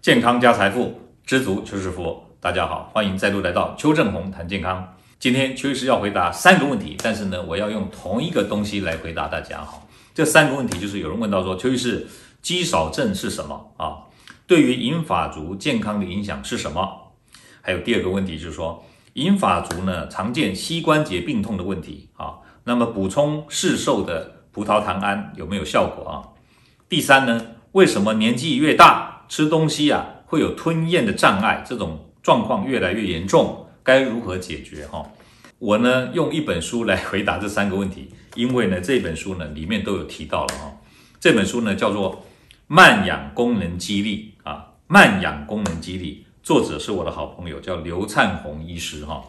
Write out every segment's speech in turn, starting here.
健康加财富，知足就是福。大家好，欢迎再度来到邱正红谈健康。今天邱医师要回答三个问题，但是呢，我要用同一个东西来回答大家哈。这三个问题就是有人问到说，邱医师，肌少症是什么啊？对于银发族健康的影响是什么？还有第二个问题就是说，银发族呢常见膝关节病痛的问题啊，那么补充市售的葡萄糖胺有没有效果啊？第三呢，为什么年纪越大吃东西啊会有吞咽的障碍？这种状况越来越严重，该如何解决？哈，我呢用一本书来回答这三个问题，因为呢这本书呢里面都有提到了哈。这本书呢叫做《慢养功能肌力》啊，《慢养功能肌力》，作者是我的好朋友，叫刘灿宏医师哈。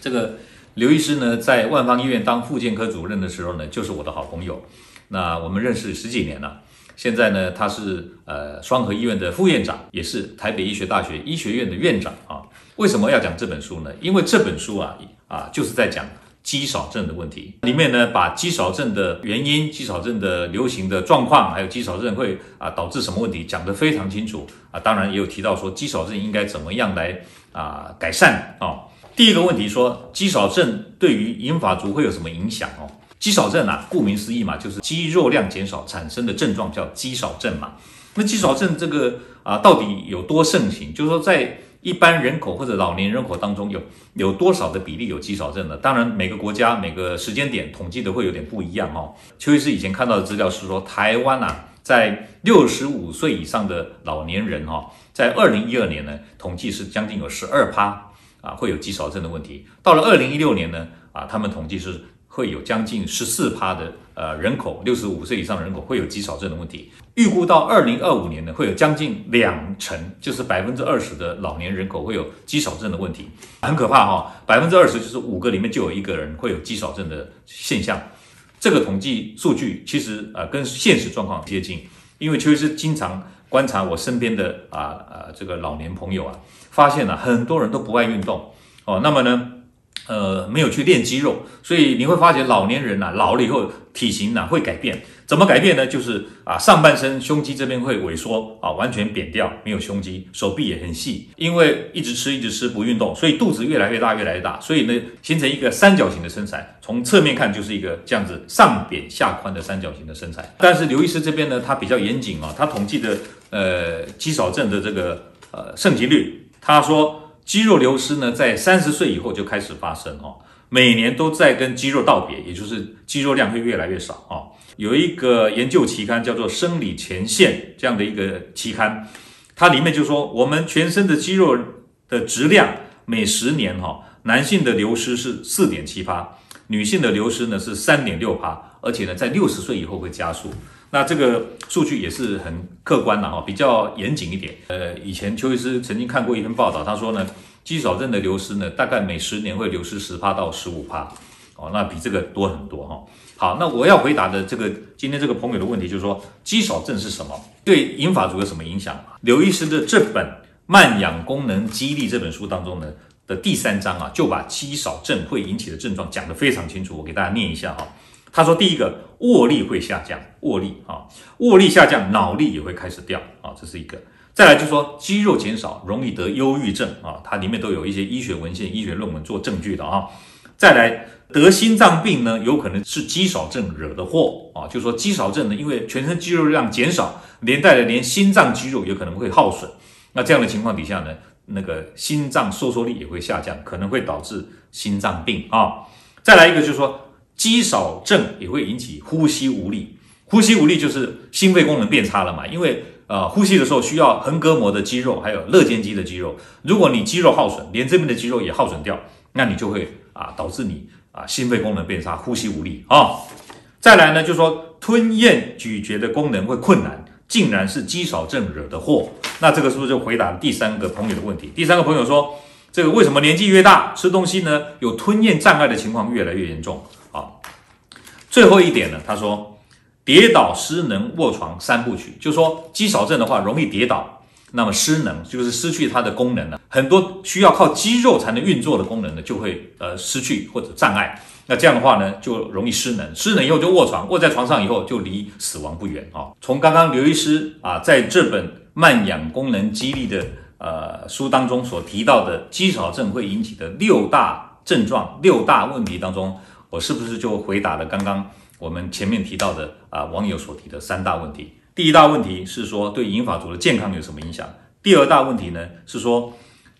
这个刘医师呢在万方医院当复健科主任的时候呢，就是我的好朋友。那我们认识十几年了，现在呢，他是呃双和医院的副院长，也是台北医学大学医学院的院长啊。为什么要讲这本书呢？因为这本书啊啊就是在讲肌少症的问题，里面呢把肌少症的原因、肌少症的流行的状况，还有肌少症会啊导致什么问题讲得非常清楚啊。当然也有提到说肌少症应该怎么样来啊改善啊。第一个问题说肌少症对于银发族会有什么影响哦？肌少症啊，顾名思义嘛，就是肌肉量减少产生的症状叫肌少症嘛。那肌少症这个啊，到底有多盛行？就是说，在一般人口或者老年人口当中有，有多少的比例有肌少症呢？当然，每个国家每个时间点统计的会有点不一样哦。邱医师以前看到的资料是说，台湾啊，在六十五岁以上的老年人哈，在二零一二年呢，统计是将近有十二趴啊，会有肌少症的问题。到了二零一六年呢，啊，他们统计是。会有将近十四趴的呃人口，六十五岁以上人口会有肌少症的问题。预估到二零二五年呢，会有将近两成，就是百分之二十的老年人口会有肌少症的问题，很可怕哈、哦。百分之二十就是五个里面就有一个人会有肌少症的现象。这个统计数据其实呃跟现实状况接近，因为邱医师经常观察我身边的啊啊、这个老年朋友啊，发现了、很多人都不爱运动哦，那么呢？呃，没有去练肌肉，所以你会发觉老年人呐、啊，老了以后体型呐、会改变。怎么改变呢？就是啊，上半身胸肌这边会萎缩啊，完全扁掉，没有胸肌，手臂也很细，因为一直吃一直吃不运动，所以肚子越来越大越来越大，所以呢，形成一个三角形的身材。从侧面看就是一个这样子上扁下宽的三角形的身材。但是刘医师这边呢，他比较严谨啊，他统计的呃肌少症的这个呃盛行率，他说。肌肉流失呢，在三十岁以后就开始发生哦，每年都在跟肌肉道别，也就是肌肉量会越来越少哦。有一个研究期刊叫做《生理前线》这样的一个期刊，它里面就说，我们全身的肌肉的质量每十年哈，男性的流失是四点七趴，女性的流失呢是三点六趴，而且呢在六十岁以后会加速。那这个数据也是很客观的哈，比较严谨一点。呃，以前邱医师曾经看过一篇报道，他说呢，肌少症的流失呢，大概每十年会流失十趴到十五趴，哦，那比这个多很多哈。好，那我要回答的这个今天这个朋友的问题就是说，肌少症是什么？对银发族有什么影响？刘医师的这本《慢养功能激励》这本书当中呢的第三章啊，就把肌少症会引起的症状讲得非常清楚，我给大家念一下哈。他说：“第一个，握力会下降，握力啊，握力下降，脑力也会开始掉啊，这是一个。再来就说，肌肉减少，容易得忧郁症啊，它里面都有一些医学文献、医学论文做证据的啊。再来，得心脏病呢，有可能是肌少症惹的祸啊，就说肌少症呢，因为全身肌肉量减少，连带的连心脏肌肉有可能会耗损。那这样的情况底下呢，那个心脏收缩力也会下降，可能会导致心脏病啊。再来一个就是说。”肌少症也会引起呼吸无力，呼吸无力就是心肺功能变差了嘛。因为呃，呼吸的时候需要横膈膜的肌肉，还有肋间肌的肌肉。如果你肌肉耗损，连这边的肌肉也耗损掉，那你就会啊导致你啊心肺功能变差，呼吸无力啊、再来呢，就说吞咽咀嚼的功能会困难，竟然是肌少症惹的祸。那这个是不是就回答第三个朋友的问题？第三个朋友说，这个为什么年纪越大吃东西呢，有吞咽障碍的情况越来越严重？啊，最后一点呢，他说，跌倒失能卧床三部曲，就是说肌少症的话容易跌倒，那么失能就是失去它的功能了，很多需要靠肌肉才能运作的功能呢就会呃失去或者障碍，那这样的话呢就容易失能，失能以后就卧床，卧在床上以后就离死亡不远啊。从刚刚刘医师啊在这本慢氧功能激励的呃书当中所提到的肌少症会引起的六大症状、六大问题当中，我是不是就回答了刚刚我们前面提到的啊、网友所提的三大问题？第一大问题是说对银发族的健康有什么影响？第二大问题呢是说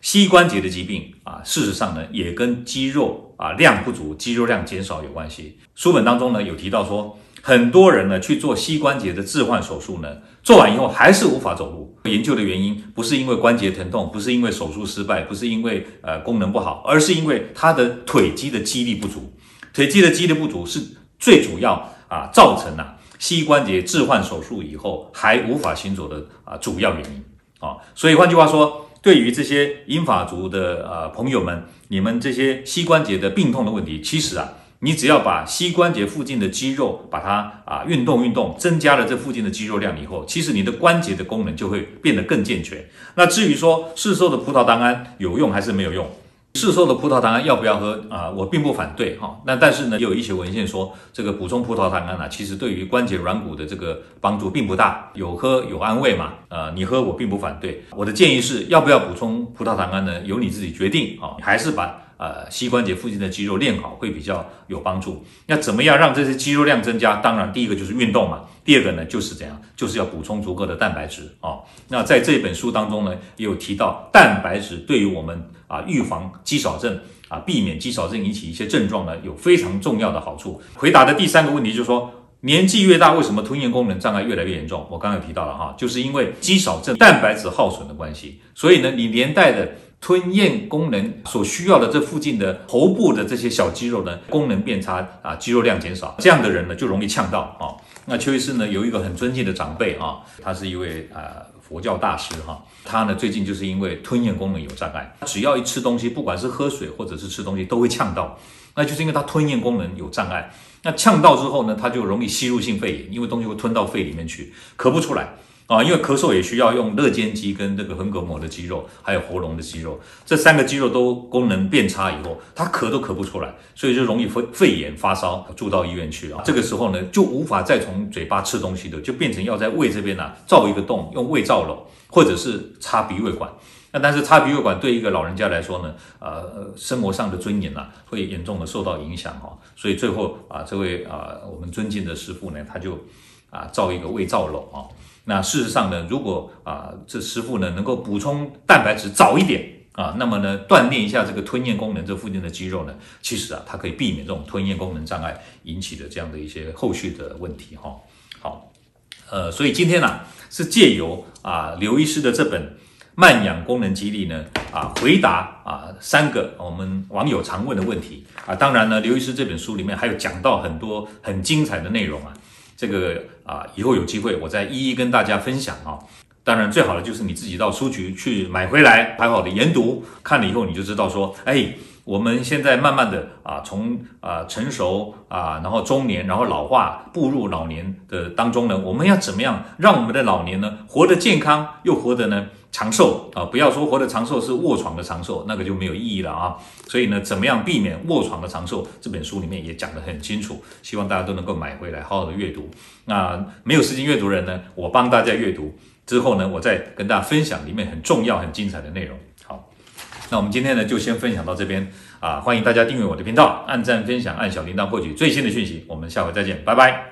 膝关节的疾病啊，事实上呢也跟肌肉啊量不足、肌肉量减少有关系。书本当中呢有提到说。很多人呢去做膝关节的置换手术呢，做完以后还是无法走路。研究的原因不是因为关节疼痛，不是因为手术失败，不是因为呃功能不好，而是因为他的腿肌的肌力不足。腿肌的肌力不足是最主要啊造成啊膝关节置换手术以后还无法行走的啊主要原因啊。所以换句话说，对于这些英法族的呃朋友们，你们这些膝关节的病痛的问题，其实啊。你只要把膝关节附近的肌肉把它啊运动运动，增加了这附近的肌肉量以后，其实你的关节的功能就会变得更健全。那至于说市售的葡萄糖胺有用还是没有用，市售的葡萄糖胺要不要喝啊？我并不反对哈。那但是呢，也有一些文献说这个补充葡萄糖胺啊，其实对于关节软骨的这个帮助并不大，有喝有安慰嘛。呃，你喝我并不反对。我的建议是要不要补充葡萄糖胺呢？由你自己决定啊，还是把。呃，膝关节附近的肌肉练好会比较有帮助。那怎么样让这些肌肉量增加？当然，第一个就是运动嘛。第二个呢，就是怎样，就是要补充足够的蛋白质啊、那在这本书当中呢，也有提到蛋白质对于我们啊预防肌少症啊，避免肌少症引起一些症状呢，有非常重要的好处。回答的第三个问题就是说，年纪越大，为什么吞咽功能障碍越来越严重？我刚才提到了哈，就是因为肌少症蛋白质耗损的关系。所以呢，你连带的。吞咽功能所需要的这附近的头部的这些小肌肉呢，功能变差啊，肌肉量减少，这样的人呢就容易呛到啊。那邱医师呢有一个很尊敬的长辈啊，他是一位啊佛教大师哈，他呢最近就是因为吞咽功能有障碍，只要一吃东西，不管是喝水或者是吃东西都会呛到，那就是因为他吞咽功能有障碍。那呛到之后呢，他就容易吸入性肺炎，因为东西会吞到肺里面去，咳不出来。啊，因为咳嗽也需要用肋间肌跟这个横膈膜的肌肉，还有喉咙的肌肉，这三个肌肉都功能变差以后，他咳都咳不出来，所以就容易肺肺炎发烧，住到医院去啊。这个时候呢，就无法再从嘴巴吃东西的，就变成要在胃这边呢、啊、造一个洞，用胃造瘘，或者是插鼻胃管。那但是插鼻胃管对一个老人家来说呢，呃，生活上的尊严啊，会严重的受到影响哈。所以最后啊，这位啊我们尊敬的师傅呢，他就啊造一个胃造瘘啊。那事实上呢，如果啊这师傅呢能够补充蛋白质早一点啊，那么呢锻炼一下这个吞咽功能这附近的肌肉呢，其实啊它可以避免这种吞咽功能障碍引起的这样的一些后续的问题哈。好，呃，所以今天呢是借由啊刘医师的这本慢氧功能激励呢啊回答啊三个我们网友常问的问题啊。当然呢，刘医师这本书里面还有讲到很多很精彩的内容啊。这个啊，以后有机会我再一一跟大家分享啊。当然，最好的就是你自己到书局去买回来，好好的研读，看了以后你就知道说，哎，我们现在慢慢的啊，从啊成熟啊，然后中年，然后老化，步入老年的当中呢，我们要怎么样让我们的老年呢，活得健康又活得呢？长寿啊，不要说活得长寿是卧床的长寿，那个就没有意义了啊。所以呢，怎么样避免卧床的长寿？这本书里面也讲得很清楚，希望大家都能够买回来，好好的阅读。那没有时间阅读人呢，我帮大家阅读之后呢，我再跟大家分享里面很重要、很精彩的内容。好，那我们今天呢就先分享到这边啊，欢迎大家订阅我的频道，按赞、分享、按小铃铛获取最新的讯息。我们下回再见，拜拜。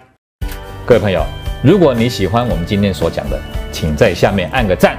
各位朋友，如果你喜欢我们今天所讲的，请在下面按个赞。